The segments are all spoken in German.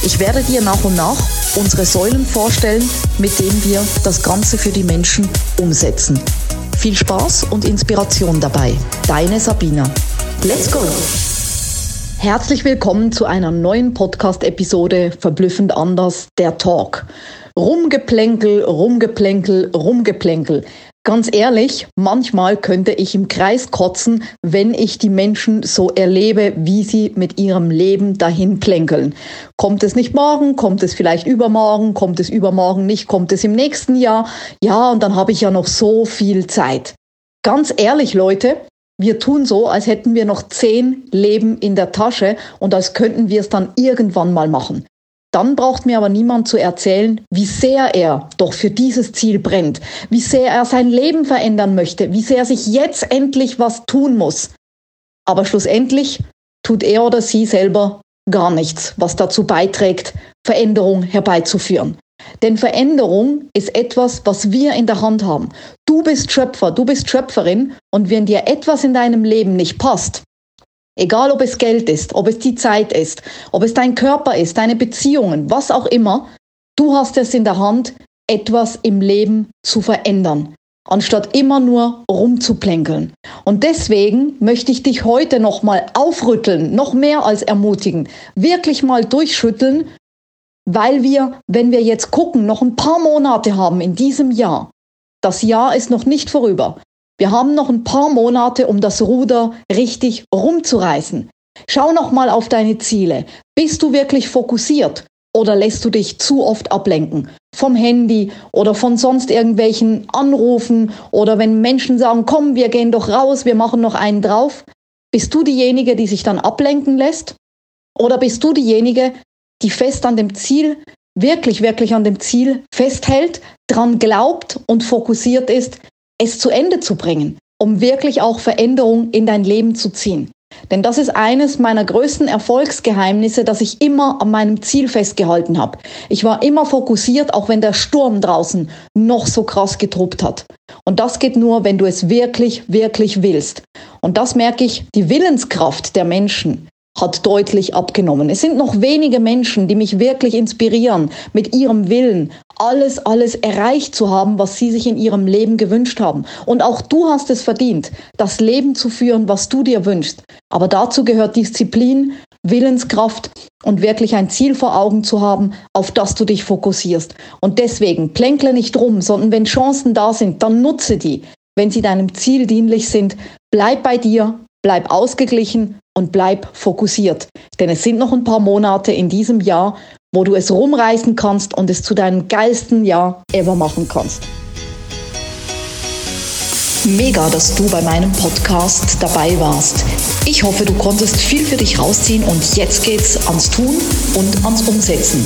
Ich werde dir nach und nach unsere Säulen vorstellen, mit denen wir das Ganze für die Menschen umsetzen. Viel Spaß und Inspiration dabei. Deine Sabina. Let's go! Herzlich willkommen zu einer neuen Podcast-Episode Verblüffend anders, der Talk. Rumgeplänkel, Rumgeplänkel, Rumgeplänkel. Ganz ehrlich, manchmal könnte ich im Kreis kotzen, wenn ich die Menschen so erlebe, wie sie mit ihrem Leben dahin plänkeln. Kommt es nicht morgen, kommt es vielleicht übermorgen, kommt es übermorgen nicht, kommt es im nächsten Jahr? Ja, und dann habe ich ja noch so viel Zeit. Ganz ehrlich, Leute, wir tun so, als hätten wir noch zehn Leben in der Tasche und als könnten wir es dann irgendwann mal machen. Dann braucht mir aber niemand zu erzählen, wie sehr er doch für dieses Ziel brennt, wie sehr er sein Leben verändern möchte, wie sehr sich jetzt endlich was tun muss. Aber schlussendlich tut er oder sie selber gar nichts, was dazu beiträgt, Veränderung herbeizuführen. Denn Veränderung ist etwas, was wir in der Hand haben. Du bist Schöpfer, du bist Schöpferin und wenn dir etwas in deinem Leben nicht passt, Egal ob es Geld ist, ob es die Zeit ist, ob es dein Körper ist, deine Beziehungen, was auch immer, du hast es in der Hand, etwas im Leben zu verändern, anstatt immer nur rumzuplänkeln. Und deswegen möchte ich dich heute nochmal aufrütteln, noch mehr als ermutigen, wirklich mal durchschütteln, weil wir, wenn wir jetzt gucken, noch ein paar Monate haben in diesem Jahr. Das Jahr ist noch nicht vorüber. Wir haben noch ein paar Monate, um das Ruder richtig rumzureißen. Schau noch mal auf deine Ziele. Bist du wirklich fokussiert oder lässt du dich zu oft ablenken? Vom Handy oder von sonst irgendwelchen Anrufen oder wenn Menschen sagen, komm, wir gehen doch raus, wir machen noch einen drauf. Bist du diejenige, die sich dann ablenken lässt? Oder bist du diejenige, die fest an dem Ziel, wirklich, wirklich an dem Ziel festhält, dran glaubt und fokussiert ist, es zu Ende zu bringen, um wirklich auch Veränderung in dein Leben zu ziehen. Denn das ist eines meiner größten Erfolgsgeheimnisse, dass ich immer an meinem Ziel festgehalten habe. Ich war immer fokussiert, auch wenn der Sturm draußen noch so krass getobt hat. Und das geht nur, wenn du es wirklich, wirklich willst. Und das merke ich, die Willenskraft der Menschen hat deutlich abgenommen. Es sind noch wenige Menschen, die mich wirklich inspirieren, mit ihrem Willen alles, alles erreicht zu haben, was sie sich in ihrem Leben gewünscht haben. Und auch du hast es verdient, das Leben zu führen, was du dir wünschst. Aber dazu gehört Disziplin, Willenskraft und wirklich ein Ziel vor Augen zu haben, auf das du dich fokussierst. Und deswegen plänkle nicht rum, sondern wenn Chancen da sind, dann nutze die. Wenn sie deinem Ziel dienlich sind, bleib bei dir, bleib ausgeglichen und bleib fokussiert. Denn es sind noch ein paar Monate in diesem Jahr, wo du es rumreißen kannst und es zu deinem geilsten Jahr ever machen kannst. Mega, dass du bei meinem Podcast dabei warst. Ich hoffe, du konntest viel für dich rausziehen und jetzt geht's ans Tun und ans Umsetzen.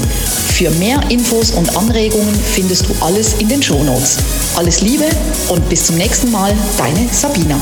Für mehr Infos und Anregungen findest du alles in den Shownotes. Alles Liebe und bis zum nächsten Mal, deine Sabina.